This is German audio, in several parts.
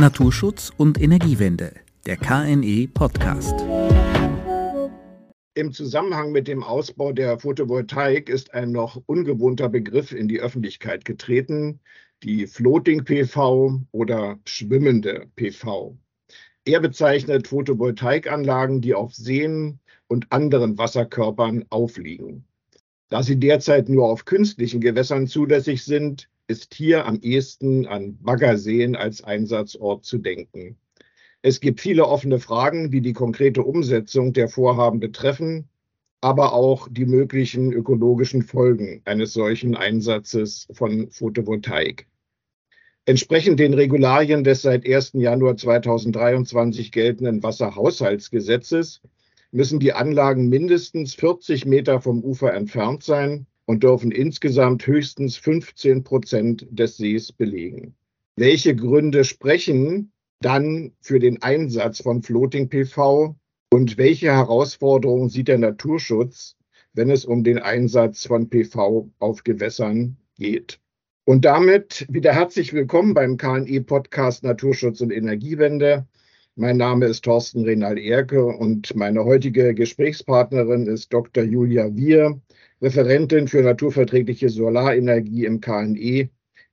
Naturschutz und Energiewende, der KNE Podcast. Im Zusammenhang mit dem Ausbau der Photovoltaik ist ein noch ungewohnter Begriff in die Öffentlichkeit getreten, die Floating PV oder schwimmende PV. Er bezeichnet Photovoltaikanlagen, die auf Seen und anderen Wasserkörpern aufliegen. Da sie derzeit nur auf künstlichen Gewässern zulässig sind, ist hier am ehesten an Baggerseen als Einsatzort zu denken. Es gibt viele offene Fragen, die die konkrete Umsetzung der Vorhaben betreffen, aber auch die möglichen ökologischen Folgen eines solchen Einsatzes von Photovoltaik. Entsprechend den Regularien des seit 1. Januar 2023 geltenden Wasserhaushaltsgesetzes müssen die Anlagen mindestens 40 Meter vom Ufer entfernt sein und dürfen insgesamt höchstens 15 Prozent des Sees belegen. Welche Gründe sprechen dann für den Einsatz von Floating PV und welche Herausforderungen sieht der Naturschutz, wenn es um den Einsatz von PV auf Gewässern geht? Und damit wieder herzlich willkommen beim KNE-Podcast Naturschutz und Energiewende. Mein Name ist Thorsten Renal Erke und meine heutige Gesprächspartnerin ist Dr. Julia Wier, Referentin für naturverträgliche Solarenergie im KNE,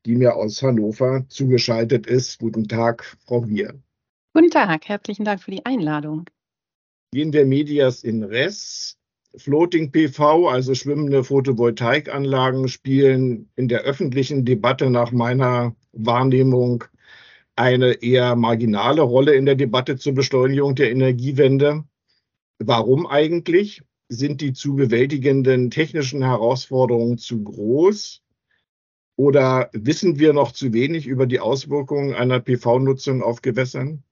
die mir aus Hannover zugeschaltet ist. Guten Tag, Frau Wier. Guten Tag, herzlichen Dank für die Einladung. Gehen wir Medias in Res. Floating PV, also schwimmende Photovoltaikanlagen, spielen in der öffentlichen Debatte nach meiner Wahrnehmung eine eher marginale Rolle in der Debatte zur Beschleunigung der Energiewende. Warum eigentlich? Sind die zu bewältigenden technischen Herausforderungen zu groß? Oder wissen wir noch zu wenig über die Auswirkungen einer PV-Nutzung auf Gewässern?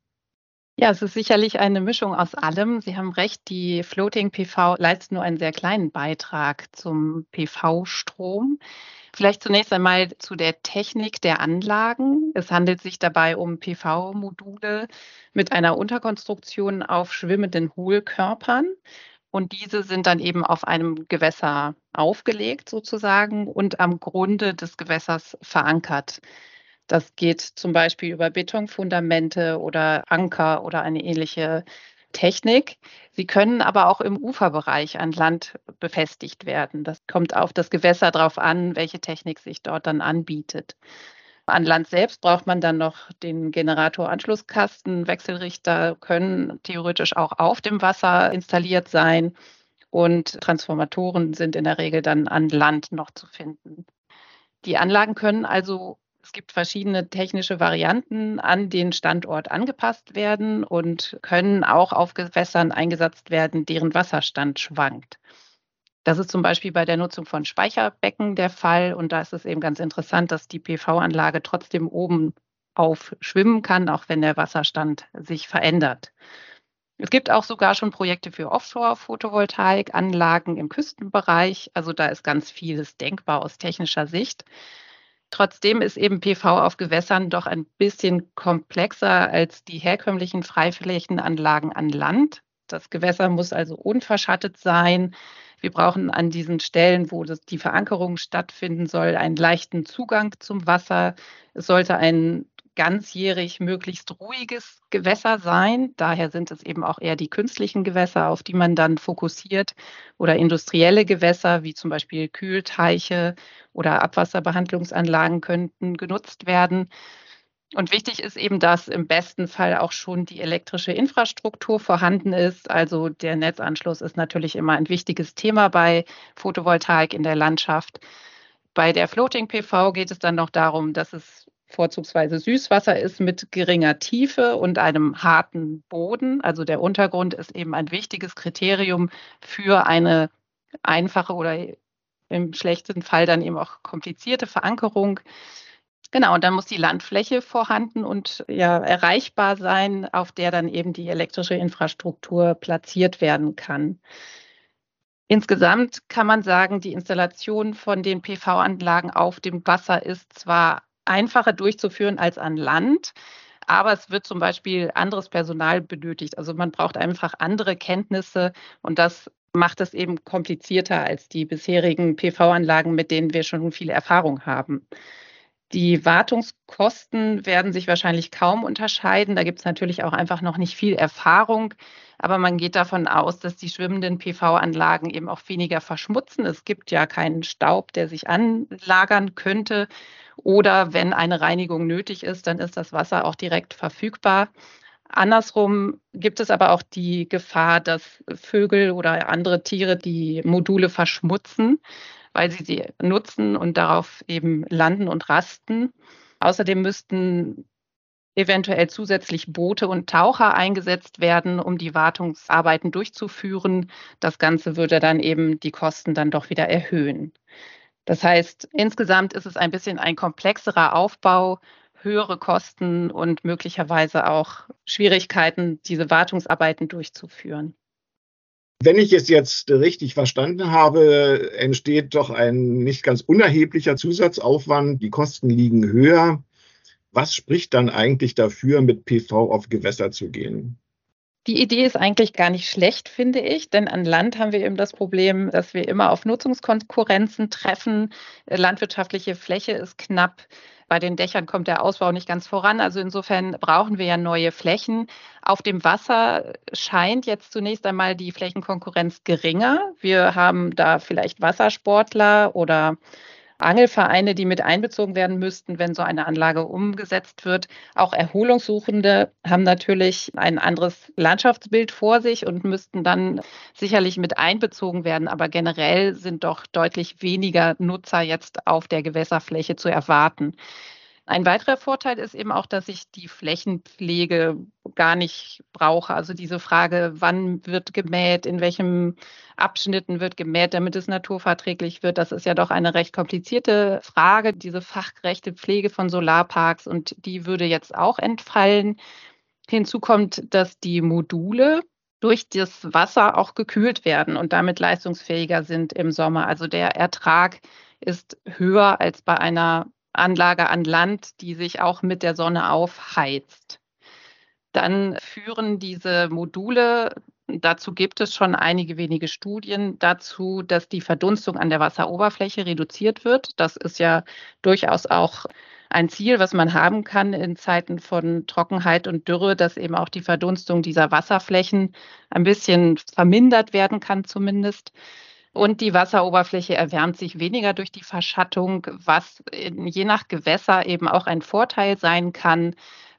Ja, es ist sicherlich eine Mischung aus allem. Sie haben recht, die Floating PV leistet nur einen sehr kleinen Beitrag zum PV-Strom. Vielleicht zunächst einmal zu der Technik der Anlagen. Es handelt sich dabei um PV-Module mit einer Unterkonstruktion auf schwimmenden Hohlkörpern. Und diese sind dann eben auf einem Gewässer aufgelegt sozusagen und am Grunde des Gewässers verankert. Das geht zum Beispiel über Betonfundamente oder Anker oder eine ähnliche Technik. Sie können aber auch im Uferbereich an Land befestigt werden. Das kommt auf das Gewässer drauf an, welche Technik sich dort dann anbietet. An Land selbst braucht man dann noch den Generatoranschlusskasten. Wechselrichter können theoretisch auch auf dem Wasser installiert sein und Transformatoren sind in der Regel dann an Land noch zu finden. Die Anlagen können also, es gibt verschiedene technische Varianten, an den Standort angepasst werden und können auch auf Gewässern eingesetzt werden, deren Wasserstand schwankt. Das ist zum Beispiel bei der Nutzung von Speicherbecken der Fall. Und da ist es eben ganz interessant, dass die PV-Anlage trotzdem oben auf schwimmen kann, auch wenn der Wasserstand sich verändert. Es gibt auch sogar schon Projekte für Offshore-Photovoltaikanlagen im Küstenbereich. Also da ist ganz vieles denkbar aus technischer Sicht. Trotzdem ist eben PV auf Gewässern doch ein bisschen komplexer als die herkömmlichen Freiflächenanlagen an Land. Das Gewässer muss also unverschattet sein. Wir brauchen an diesen Stellen, wo das, die Verankerung stattfinden soll, einen leichten Zugang zum Wasser. Es sollte ein ganzjährig möglichst ruhiges Gewässer sein. Daher sind es eben auch eher die künstlichen Gewässer, auf die man dann fokussiert oder industrielle Gewässer wie zum Beispiel Kühlteiche oder Abwasserbehandlungsanlagen könnten genutzt werden. Und wichtig ist eben, dass im besten Fall auch schon die elektrische Infrastruktur vorhanden ist. Also der Netzanschluss ist natürlich immer ein wichtiges Thema bei Photovoltaik in der Landschaft. Bei der Floating PV geht es dann noch darum, dass es vorzugsweise Süßwasser ist mit geringer Tiefe und einem harten Boden. Also der Untergrund ist eben ein wichtiges Kriterium für eine einfache oder im schlechten Fall dann eben auch komplizierte Verankerung. Genau, und dann muss die Landfläche vorhanden und ja erreichbar sein, auf der dann eben die elektrische Infrastruktur platziert werden kann. Insgesamt kann man sagen, die Installation von den PV-Anlagen auf dem Wasser ist zwar einfacher durchzuführen als an Land, aber es wird zum Beispiel anderes Personal benötigt. Also man braucht einfach andere Kenntnisse und das macht es eben komplizierter als die bisherigen PV-Anlagen, mit denen wir schon viel Erfahrung haben. Die Wartungskosten werden sich wahrscheinlich kaum unterscheiden. Da gibt es natürlich auch einfach noch nicht viel Erfahrung. Aber man geht davon aus, dass die schwimmenden PV-Anlagen eben auch weniger verschmutzen. Es gibt ja keinen Staub, der sich anlagern könnte. Oder wenn eine Reinigung nötig ist, dann ist das Wasser auch direkt verfügbar. Andersrum gibt es aber auch die Gefahr, dass Vögel oder andere Tiere die Module verschmutzen weil sie sie nutzen und darauf eben landen und rasten. Außerdem müssten eventuell zusätzlich Boote und Taucher eingesetzt werden, um die Wartungsarbeiten durchzuführen. Das Ganze würde dann eben die Kosten dann doch wieder erhöhen. Das heißt, insgesamt ist es ein bisschen ein komplexerer Aufbau, höhere Kosten und möglicherweise auch Schwierigkeiten, diese Wartungsarbeiten durchzuführen. Wenn ich es jetzt richtig verstanden habe, entsteht doch ein nicht ganz unerheblicher Zusatzaufwand. Die Kosten liegen höher. Was spricht dann eigentlich dafür, mit PV auf Gewässer zu gehen? Die Idee ist eigentlich gar nicht schlecht, finde ich, denn an Land haben wir eben das Problem, dass wir immer auf Nutzungskonkurrenzen treffen. Landwirtschaftliche Fläche ist knapp. Bei den Dächern kommt der Ausbau nicht ganz voran. Also insofern brauchen wir ja neue Flächen. Auf dem Wasser scheint jetzt zunächst einmal die Flächenkonkurrenz geringer. Wir haben da vielleicht Wassersportler oder Angelvereine, die mit einbezogen werden müssten, wenn so eine Anlage umgesetzt wird. Auch Erholungssuchende haben natürlich ein anderes Landschaftsbild vor sich und müssten dann sicherlich mit einbezogen werden. Aber generell sind doch deutlich weniger Nutzer jetzt auf der Gewässerfläche zu erwarten. Ein weiterer Vorteil ist eben auch, dass ich die Flächenpflege gar nicht brauche. Also diese Frage, wann wird gemäht, in welchem Abschnitten wird gemäht, damit es naturverträglich wird, das ist ja doch eine recht komplizierte Frage, diese fachgerechte Pflege von Solarparks und die würde jetzt auch entfallen. Hinzu kommt, dass die Module durch das Wasser auch gekühlt werden und damit leistungsfähiger sind im Sommer. Also der Ertrag ist höher als bei einer Anlage an Land, die sich auch mit der Sonne aufheizt. Dann führen diese Module, dazu gibt es schon einige wenige Studien dazu, dass die Verdunstung an der Wasseroberfläche reduziert wird. Das ist ja durchaus auch ein Ziel, was man haben kann in Zeiten von Trockenheit und Dürre, dass eben auch die Verdunstung dieser Wasserflächen ein bisschen vermindert werden kann zumindest. Und die Wasseroberfläche erwärmt sich weniger durch die Verschattung, was je nach Gewässer eben auch ein Vorteil sein kann,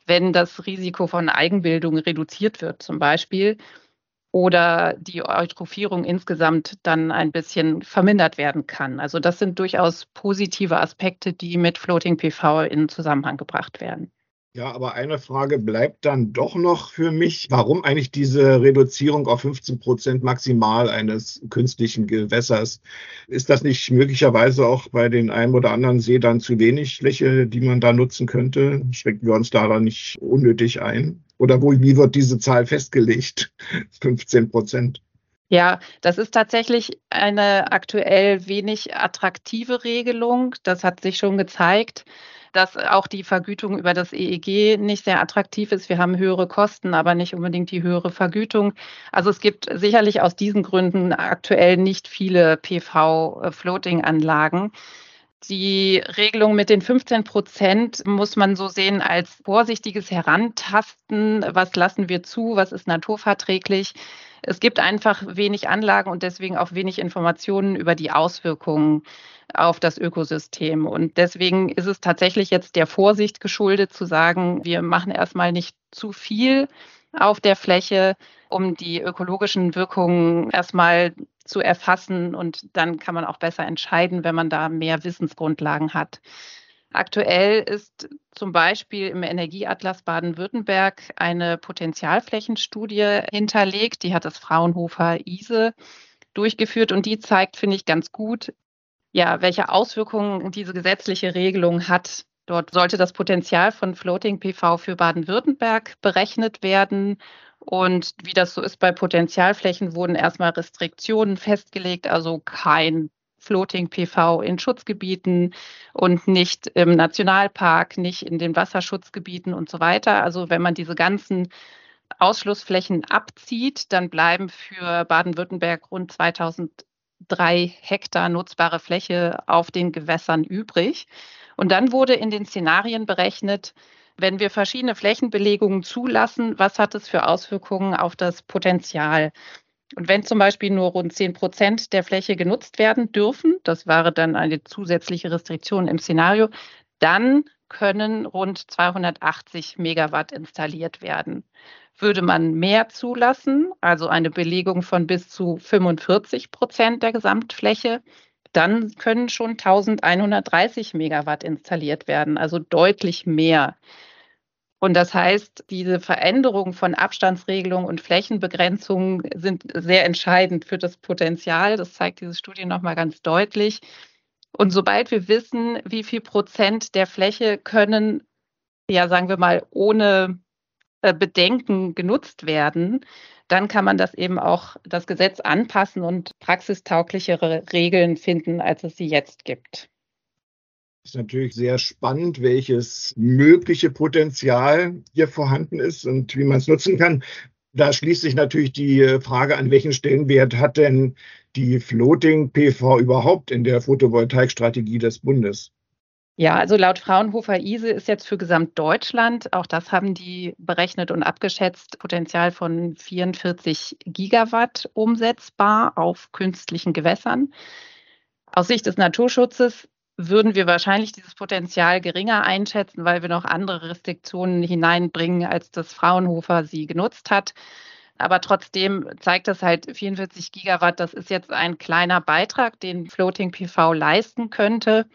wenn das Risiko von Eigenbildung reduziert wird zum Beispiel oder die Eutrophierung insgesamt dann ein bisschen vermindert werden kann. Also das sind durchaus positive Aspekte, die mit Floating PV in Zusammenhang gebracht werden. Ja, aber eine Frage bleibt dann doch noch für mich. Warum eigentlich diese Reduzierung auf 15 Prozent maximal eines künstlichen Gewässers? Ist das nicht möglicherweise auch bei den einen oder anderen See dann zu wenig Fläche, die man da nutzen könnte? Schrecken wir uns da dann nicht unnötig ein? Oder wo, wie wird diese Zahl festgelegt? 15 Prozent. Ja, das ist tatsächlich eine aktuell wenig attraktive Regelung. Das hat sich schon gezeigt dass auch die Vergütung über das EEG nicht sehr attraktiv ist. Wir haben höhere Kosten, aber nicht unbedingt die höhere Vergütung. Also es gibt sicherlich aus diesen Gründen aktuell nicht viele PV-Floating-Anlagen. Die Regelung mit den 15 Prozent muss man so sehen als vorsichtiges Herantasten. Was lassen wir zu? Was ist naturverträglich? Es gibt einfach wenig Anlagen und deswegen auch wenig Informationen über die Auswirkungen auf das Ökosystem. Und deswegen ist es tatsächlich jetzt der Vorsicht geschuldet zu sagen, wir machen erstmal nicht zu viel auf der Fläche, um die ökologischen Wirkungen erstmal zu erfassen. Und dann kann man auch besser entscheiden, wenn man da mehr Wissensgrundlagen hat. Aktuell ist zum Beispiel im Energieatlas Baden-Württemberg eine Potenzialflächenstudie hinterlegt. Die hat das Fraunhofer ISE durchgeführt und die zeigt, finde ich, ganz gut, ja, welche Auswirkungen diese gesetzliche Regelung hat. Dort sollte das Potenzial von Floating PV für Baden-Württemberg berechnet werden. Und wie das so ist bei Potenzialflächen, wurden erstmal Restriktionen festgelegt, also kein Floating PV in Schutzgebieten und nicht im Nationalpark, nicht in den Wasserschutzgebieten und so weiter. Also wenn man diese ganzen Ausschlussflächen abzieht, dann bleiben für Baden-Württemberg rund 2000 drei Hektar nutzbare Fläche auf den Gewässern übrig. Und dann wurde in den Szenarien berechnet, wenn wir verschiedene Flächenbelegungen zulassen, was hat es für Auswirkungen auf das Potenzial? Und wenn zum Beispiel nur rund 10 Prozent der Fläche genutzt werden dürfen, das wäre dann eine zusätzliche Restriktion im Szenario, dann können rund 280 Megawatt installiert werden. Würde man mehr zulassen, also eine Belegung von bis zu 45 Prozent der Gesamtfläche, dann können schon 1130 Megawatt installiert werden, also deutlich mehr. Und das heißt, diese Veränderung von Abstandsregelungen und Flächenbegrenzungen sind sehr entscheidend für das Potenzial. Das zeigt diese Studie nochmal ganz deutlich. Und sobald wir wissen, wie viel Prozent der Fläche können, ja, sagen wir mal, ohne äh, Bedenken genutzt werden, dann kann man das eben auch das Gesetz anpassen und praxistauglichere Regeln finden, als es sie jetzt gibt. Ist natürlich sehr spannend, welches mögliche Potenzial hier vorhanden ist und wie man es nutzen kann. Da schließt sich natürlich die Frage an, welchen Stellenwert hat denn die Floating PV überhaupt in der Photovoltaikstrategie des Bundes? Ja, also laut Fraunhofer ISE ist jetzt für Gesamtdeutschland, auch das haben die berechnet und abgeschätzt, Potenzial von 44 Gigawatt umsetzbar auf künstlichen Gewässern. Aus Sicht des Naturschutzes würden wir wahrscheinlich dieses Potenzial geringer einschätzen, weil wir noch andere Restriktionen hineinbringen, als das Fraunhofer sie genutzt hat. Aber trotzdem zeigt das halt 44 Gigawatt, das ist jetzt ein kleiner Beitrag, den Floating PV leisten könnte.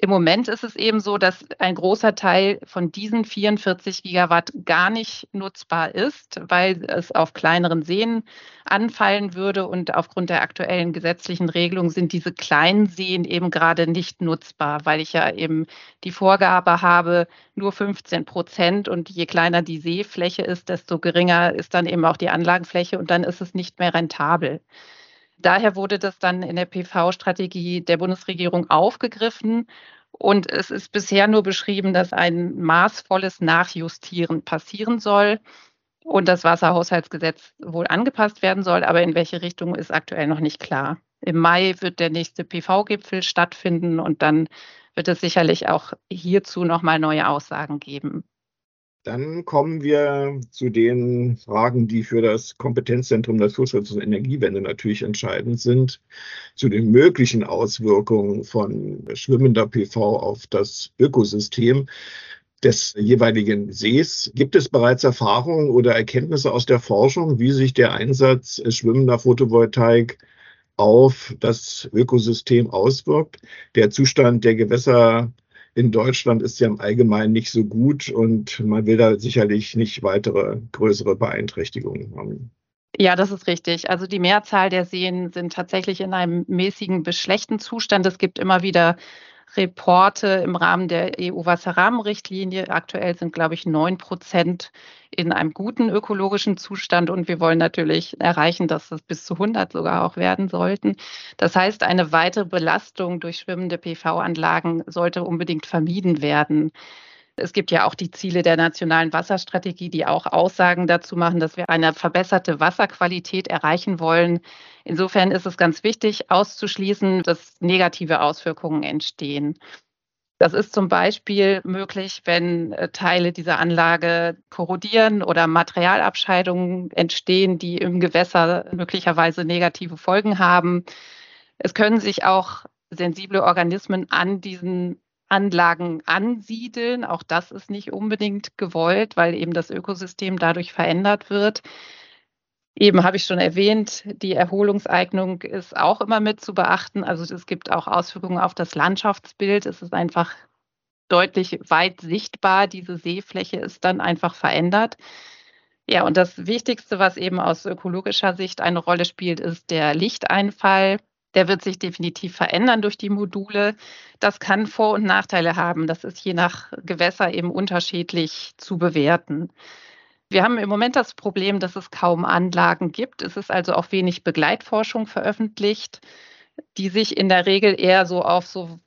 Im Moment ist es eben so, dass ein großer Teil von diesen 44 Gigawatt gar nicht nutzbar ist, weil es auf kleineren Seen anfallen würde. Und aufgrund der aktuellen gesetzlichen Regelung sind diese kleinen Seen eben gerade nicht nutzbar, weil ich ja eben die Vorgabe habe, nur 15 Prozent. Und je kleiner die Seefläche ist, desto geringer ist dann eben auch die Anlagenfläche und dann ist es nicht mehr rentabel. Daher wurde das dann in der PV-Strategie der Bundesregierung aufgegriffen. Und es ist bisher nur beschrieben, dass ein maßvolles Nachjustieren passieren soll und das Wasserhaushaltsgesetz wohl angepasst werden soll. Aber in welche Richtung ist aktuell noch nicht klar. Im Mai wird der nächste PV-Gipfel stattfinden und dann wird es sicherlich auch hierzu nochmal neue Aussagen geben. Dann kommen wir zu den Fragen, die für das Kompetenzzentrum Naturschutz und Energiewende natürlich entscheidend sind, zu den möglichen Auswirkungen von schwimmender PV auf das Ökosystem des jeweiligen Sees. Gibt es bereits Erfahrungen oder Erkenntnisse aus der Forschung, wie sich der Einsatz schwimmender Photovoltaik auf das Ökosystem auswirkt? Der Zustand der Gewässer in Deutschland ist ja im Allgemeinen nicht so gut und man will da sicherlich nicht weitere größere Beeinträchtigungen haben. Ja, das ist richtig. Also die Mehrzahl der Seen sind tatsächlich in einem mäßigen bis schlechten Zustand. Es gibt immer wieder Reporte im Rahmen der EU-Wasserrahmenrichtlinie. Aktuell sind, glaube ich, neun Prozent in einem guten ökologischen Zustand und wir wollen natürlich erreichen, dass es bis zu 100 sogar auch werden sollten. Das heißt, eine weitere Belastung durch schwimmende PV-Anlagen sollte unbedingt vermieden werden. Es gibt ja auch die Ziele der nationalen Wasserstrategie, die auch Aussagen dazu machen, dass wir eine verbesserte Wasserqualität erreichen wollen. Insofern ist es ganz wichtig, auszuschließen, dass negative Auswirkungen entstehen. Das ist zum Beispiel möglich, wenn äh, Teile dieser Anlage korrodieren oder Materialabscheidungen entstehen, die im Gewässer möglicherweise negative Folgen haben. Es können sich auch sensible Organismen an diesen Anlagen ansiedeln. Auch das ist nicht unbedingt gewollt, weil eben das Ökosystem dadurch verändert wird. Eben habe ich schon erwähnt, die Erholungseignung ist auch immer mit zu beachten. Also es gibt auch Auswirkungen auf das Landschaftsbild. Es ist einfach deutlich weit sichtbar. Diese Seefläche ist dann einfach verändert. Ja, und das Wichtigste, was eben aus ökologischer Sicht eine Rolle spielt, ist der Lichteinfall. Der wird sich definitiv verändern durch die Module. Das kann Vor- und Nachteile haben. Das ist je nach Gewässer eben unterschiedlich zu bewerten. Wir haben im Moment das Problem, dass es kaum Anlagen gibt. Es ist also auch wenig Begleitforschung veröffentlicht, die sich in der Regel eher so auf so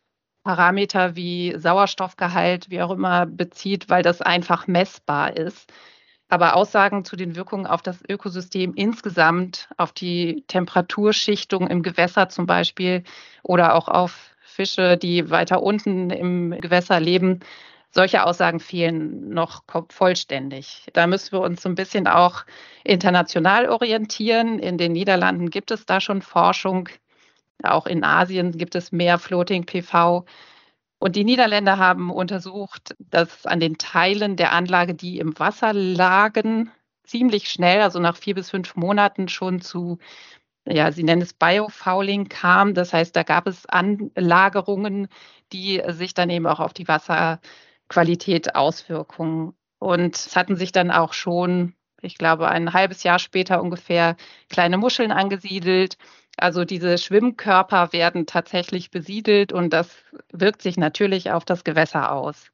Parameter wie Sauerstoffgehalt, wie auch immer, bezieht, weil das einfach messbar ist. Aber Aussagen zu den Wirkungen auf das Ökosystem insgesamt, auf die Temperaturschichtung im Gewässer zum Beispiel oder auch auf Fische, die weiter unten im Gewässer leben, solche Aussagen fehlen noch vollständig. Da müssen wir uns so ein bisschen auch international orientieren. In den Niederlanden gibt es da schon Forschung. Auch in Asien gibt es mehr Floating PV. Und die Niederländer haben untersucht, dass an den Teilen der Anlage, die im Wasser lagen, ziemlich schnell, also nach vier bis fünf Monaten schon zu, ja, sie nennen es Biofouling kam. Das heißt, da gab es Anlagerungen, die sich dann eben auch auf die Wasserqualität Auswirkungen. Und es hatten sich dann auch schon, ich glaube, ein halbes Jahr später ungefähr kleine Muscheln angesiedelt also diese Schwimmkörper werden tatsächlich besiedelt und das wirkt sich natürlich auf das Gewässer aus.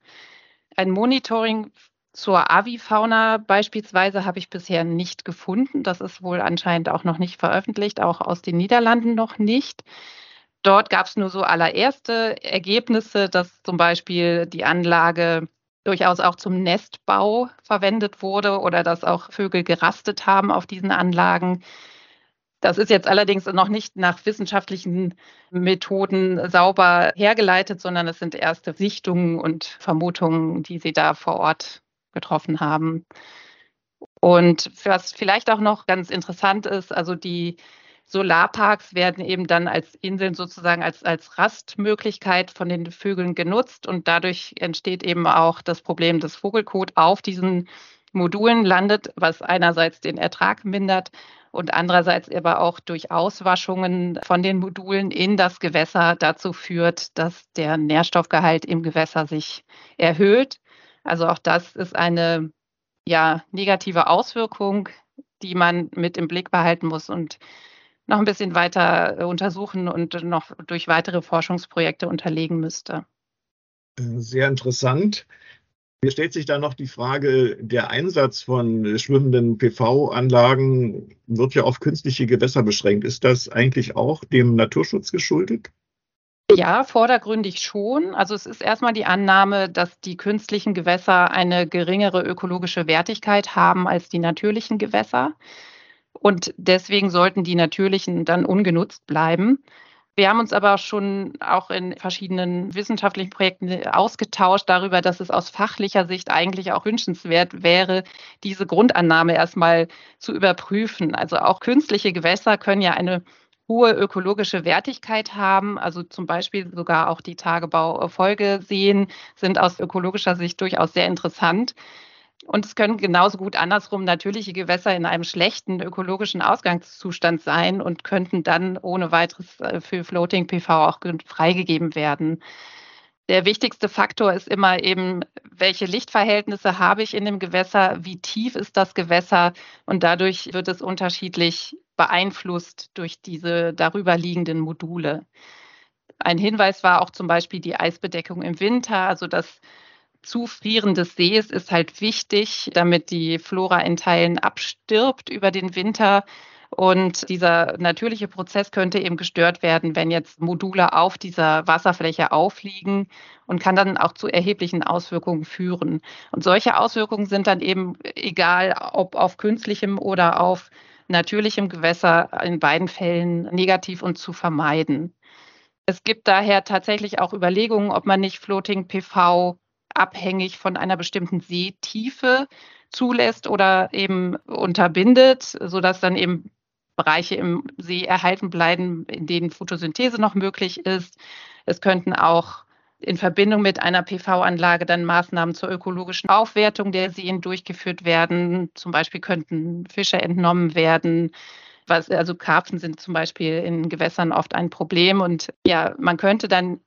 Ein Monitoring zur Avifauna beispielsweise habe ich bisher nicht gefunden. Das ist wohl anscheinend auch noch nicht veröffentlicht, auch aus den Niederlanden noch nicht. Dort gab es nur so allererste Ergebnisse, dass zum Beispiel die Anlage durchaus auch zum Nestbau verwendet wurde oder dass auch Vögel gerastet haben auf diesen Anlagen. Das ist jetzt allerdings noch nicht nach wissenschaftlichen Methoden sauber hergeleitet, sondern es sind erste Sichtungen und Vermutungen, die Sie da vor Ort getroffen haben. Und was vielleicht auch noch ganz interessant ist, also die Solarparks werden eben dann als Inseln sozusagen als, als Rastmöglichkeit von den Vögeln genutzt und dadurch entsteht eben auch das Problem, dass Vogelkot auf diesen Modulen landet, was einerseits den Ertrag mindert und andererseits aber auch durch Auswaschungen von den Modulen in das Gewässer dazu führt, dass der Nährstoffgehalt im Gewässer sich erhöht. Also auch das ist eine ja, negative Auswirkung, die man mit im Blick behalten muss und noch ein bisschen weiter untersuchen und noch durch weitere Forschungsprojekte unterlegen müsste. Sehr interessant. Mir stellt sich da noch die Frage, der Einsatz von schwimmenden PV-Anlagen wird ja auf künstliche Gewässer beschränkt. Ist das eigentlich auch dem Naturschutz geschuldet? Ja, vordergründig schon. Also es ist erstmal die Annahme, dass die künstlichen Gewässer eine geringere ökologische Wertigkeit haben als die natürlichen Gewässer. Und deswegen sollten die natürlichen dann ungenutzt bleiben. Wir haben uns aber schon auch in verschiedenen wissenschaftlichen Projekten ausgetauscht darüber, dass es aus fachlicher Sicht eigentlich auch wünschenswert wäre, diese Grundannahme erstmal zu überprüfen. Also auch künstliche Gewässer können ja eine hohe ökologische Wertigkeit haben. Also zum Beispiel sogar auch die Tagebaufolgeseen sind aus ökologischer Sicht durchaus sehr interessant. Und es können genauso gut andersrum natürliche Gewässer in einem schlechten ökologischen Ausgangszustand sein und könnten dann ohne weiteres äh, für Floating PV auch freigegeben werden. Der wichtigste Faktor ist immer eben, welche Lichtverhältnisse habe ich in dem Gewässer, wie tief ist das Gewässer und dadurch wird es unterschiedlich beeinflusst durch diese darüber liegenden Module. Ein Hinweis war auch zum Beispiel die Eisbedeckung im Winter, also dass Zufrieren des Sees ist halt wichtig, damit die Flora in Teilen abstirbt über den Winter. Und dieser natürliche Prozess könnte eben gestört werden, wenn jetzt Module auf dieser Wasserfläche aufliegen und kann dann auch zu erheblichen Auswirkungen führen. Und solche Auswirkungen sind dann eben egal, ob auf künstlichem oder auf natürlichem Gewässer in beiden Fällen negativ und zu vermeiden. Es gibt daher tatsächlich auch Überlegungen, ob man nicht Floating PV abhängig von einer bestimmten Seetiefe zulässt oder eben unterbindet, sodass dann eben Bereiche im See erhalten bleiben, in denen Photosynthese noch möglich ist. Es könnten auch in Verbindung mit einer PV-Anlage dann Maßnahmen zur ökologischen Aufwertung der Seen durchgeführt werden. Zum Beispiel könnten Fische entnommen werden. Was, also Karpfen sind zum Beispiel in Gewässern oft ein Problem. Und ja, man könnte dann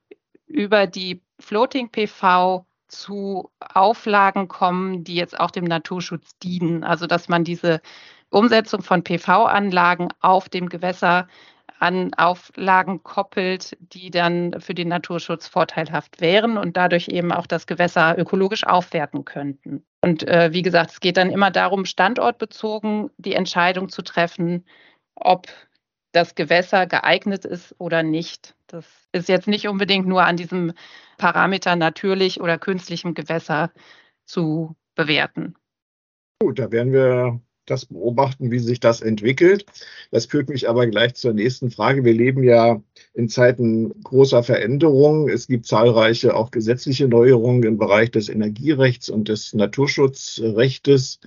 über die Floating PV zu Auflagen kommen, die jetzt auch dem Naturschutz dienen. Also dass man diese Umsetzung von PV-Anlagen auf dem Gewässer an Auflagen koppelt, die dann für den Naturschutz vorteilhaft wären und dadurch eben auch das Gewässer ökologisch aufwerten könnten. Und äh, wie gesagt, es geht dann immer darum, standortbezogen die Entscheidung zu treffen, ob das Gewässer geeignet ist oder nicht. Das ist jetzt nicht unbedingt nur an diesem Parameter natürlich oder künstlichem Gewässer zu bewerten. Gut, da werden wir das beobachten, wie sich das entwickelt. Das führt mich aber gleich zur nächsten Frage. Wir leben ja in Zeiten großer Veränderungen. Es gibt zahlreiche auch gesetzliche Neuerungen im Bereich des Energierechts und des Naturschutzrechtes.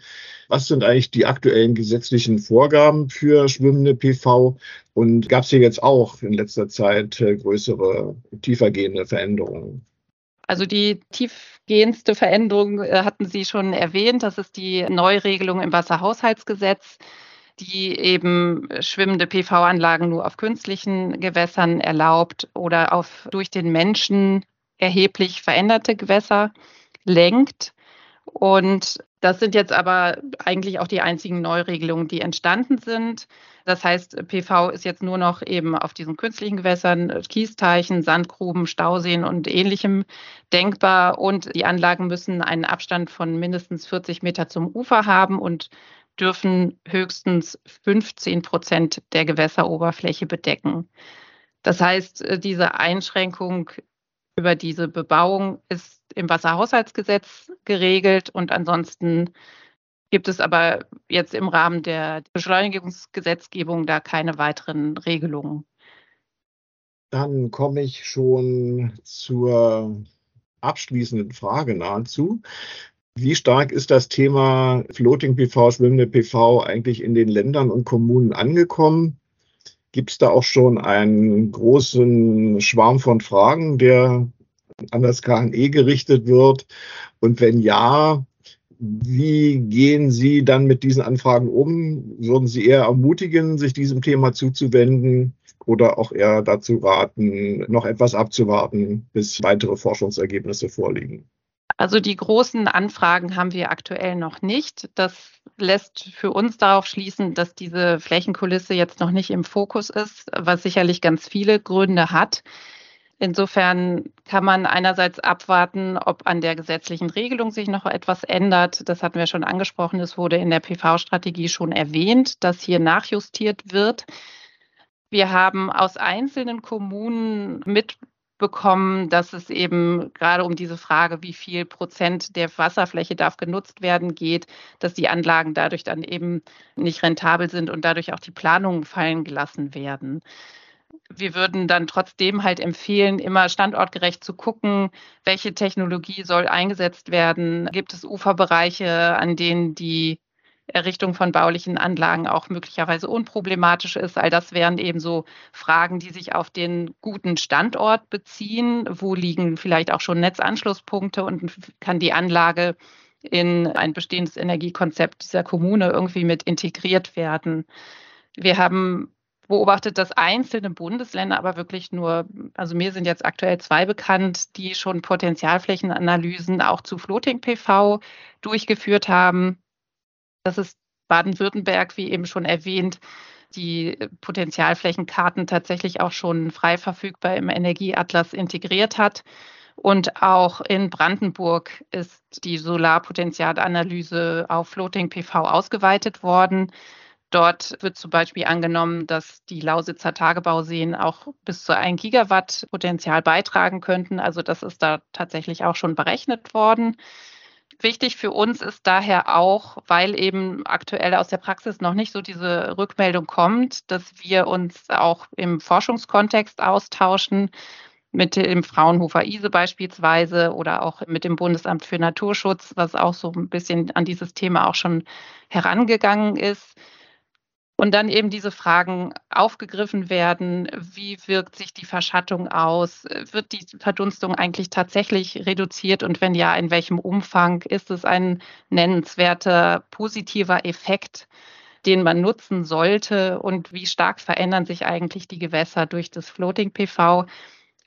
Was sind eigentlich die aktuellen gesetzlichen Vorgaben für schwimmende PV? Und gab es hier jetzt auch in letzter Zeit äh, größere, tiefergehende Veränderungen? Also die tiefgehendste Veränderung äh, hatten Sie schon erwähnt. Das ist die Neuregelung im Wasserhaushaltsgesetz, die eben schwimmende PV-Anlagen nur auf künstlichen Gewässern erlaubt oder auf durch den Menschen erheblich veränderte Gewässer lenkt. Und das sind jetzt aber eigentlich auch die einzigen Neuregelungen, die entstanden sind. Das heißt, PV ist jetzt nur noch eben auf diesen künstlichen Gewässern, Kiesteichen, Sandgruben, Stauseen und ähnlichem denkbar. Und die Anlagen müssen einen Abstand von mindestens 40 Meter zum Ufer haben und dürfen höchstens 15 Prozent der Gewässeroberfläche bedecken. Das heißt, diese Einschränkung über diese Bebauung ist im Wasserhaushaltsgesetz geregelt und ansonsten gibt es aber jetzt im Rahmen der Beschleunigungsgesetzgebung da keine weiteren Regelungen. Dann komme ich schon zur abschließenden Frage nahezu. Wie stark ist das Thema Floating PV, schwimmende PV eigentlich in den Ländern und Kommunen angekommen? Gibt es da auch schon einen großen Schwarm von Fragen, der an das KNE gerichtet wird? Und wenn ja, wie gehen Sie dann mit diesen Anfragen um? Würden Sie eher ermutigen, sich diesem Thema zuzuwenden oder auch eher dazu raten, noch etwas abzuwarten, bis weitere Forschungsergebnisse vorliegen? Also die großen Anfragen haben wir aktuell noch nicht. Das lässt für uns darauf schließen, dass diese Flächenkulisse jetzt noch nicht im Fokus ist, was sicherlich ganz viele Gründe hat. Insofern kann man einerseits abwarten, ob an der gesetzlichen Regelung sich noch etwas ändert. Das hatten wir schon angesprochen. Es wurde in der PV-Strategie schon erwähnt, dass hier nachjustiert wird. Wir haben aus einzelnen Kommunen mitbekommen, dass es eben gerade um diese Frage, wie viel Prozent der Wasserfläche darf genutzt werden, geht, dass die Anlagen dadurch dann eben nicht rentabel sind und dadurch auch die Planungen fallen gelassen werden wir würden dann trotzdem halt empfehlen, immer standortgerecht zu gucken, welche Technologie soll eingesetzt werden. Gibt es Uferbereiche, an denen die Errichtung von baulichen Anlagen auch möglicherweise unproblematisch ist. All das wären eben so Fragen, die sich auf den guten Standort beziehen. Wo liegen vielleicht auch schon Netzanschlusspunkte und kann die Anlage in ein bestehendes Energiekonzept dieser Kommune irgendwie mit integriert werden? Wir haben beobachtet, dass einzelne Bundesländer aber wirklich nur, also mir sind jetzt aktuell zwei bekannt, die schon Potenzialflächenanalysen auch zu Floating PV durchgeführt haben. Das ist Baden-Württemberg, wie eben schon erwähnt, die Potenzialflächenkarten tatsächlich auch schon frei verfügbar im Energieatlas integriert hat. Und auch in Brandenburg ist die Solarpotenzialanalyse auf Floating PV ausgeweitet worden. Dort wird zum Beispiel angenommen, dass die Lausitzer Tagebauseen auch bis zu 1 Gigawatt Potenzial beitragen könnten. Also das ist da tatsächlich auch schon berechnet worden. Wichtig für uns ist daher auch, weil eben aktuell aus der Praxis noch nicht so diese Rückmeldung kommt, dass wir uns auch im Forschungskontext austauschen mit dem Fraunhofer ISE beispielsweise oder auch mit dem Bundesamt für Naturschutz, was auch so ein bisschen an dieses Thema auch schon herangegangen ist und dann eben diese Fragen aufgegriffen werden. Wie wirkt sich die Verschattung aus? Wird die Verdunstung eigentlich tatsächlich reduziert? Und wenn ja, in welchem Umfang? Ist es ein nennenswerter positiver Effekt, den man nutzen sollte? Und wie stark verändern sich eigentlich die Gewässer durch das Floating PV?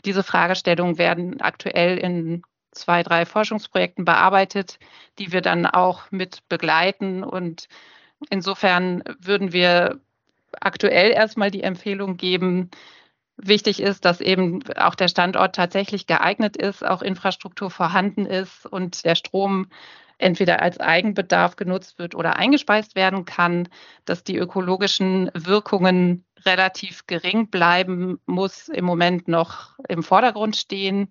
Diese Fragestellungen werden aktuell in zwei, drei Forschungsprojekten bearbeitet, die wir dann auch mit begleiten und Insofern würden wir aktuell erstmal die Empfehlung geben, Wichtig ist, dass eben auch der Standort tatsächlich geeignet ist, auch Infrastruktur vorhanden ist und der Strom entweder als Eigenbedarf genutzt wird oder eingespeist werden kann, dass die ökologischen Wirkungen relativ gering bleiben, muss im Moment noch im Vordergrund stehen.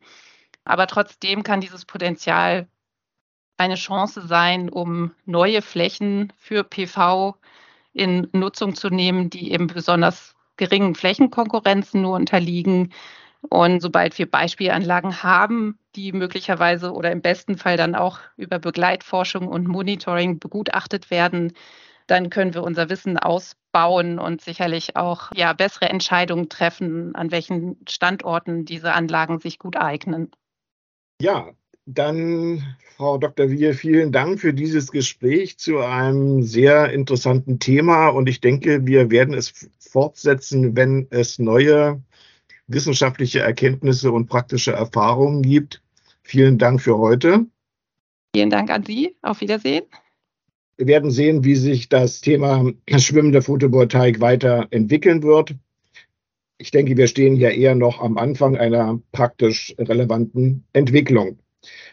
Aber trotzdem kann dieses Potenzial eine Chance sein, um neue Flächen für PV in Nutzung zu nehmen, die eben besonders geringen Flächenkonkurrenzen nur unterliegen. Und sobald wir Beispielanlagen haben, die möglicherweise oder im besten Fall dann auch über Begleitforschung und Monitoring begutachtet werden, dann können wir unser Wissen ausbauen und sicherlich auch ja, bessere Entscheidungen treffen, an welchen Standorten diese Anlagen sich gut eignen. Ja, dann, Frau Dr. Wier, vielen Dank für dieses Gespräch zu einem sehr interessanten Thema. Und ich denke, wir werden es fortsetzen, wenn es neue wissenschaftliche Erkenntnisse und praktische Erfahrungen gibt. Vielen Dank für heute. Vielen Dank an Sie. Auf Wiedersehen. Wir werden sehen, wie sich das Thema schwimmende Photovoltaik weiterentwickeln wird. Ich denke, wir stehen hier eher noch am Anfang einer praktisch relevanten Entwicklung.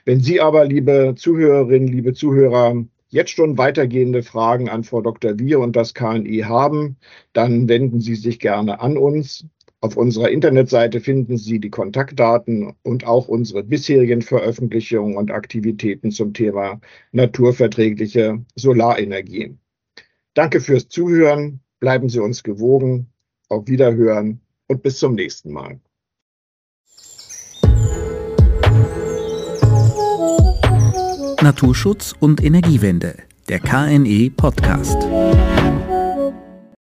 Wenn Sie aber, liebe Zuhörerinnen, liebe Zuhörer, jetzt schon weitergehende Fragen an Frau Dr. Wier und das KNI haben, dann wenden Sie sich gerne an uns. Auf unserer Internetseite finden Sie die Kontaktdaten und auch unsere bisherigen Veröffentlichungen und Aktivitäten zum Thema naturverträgliche Solarenergie. Danke fürs Zuhören. Bleiben Sie uns gewogen. Auf Wiederhören und bis zum nächsten Mal. Naturschutz und Energiewende, der KNE Podcast.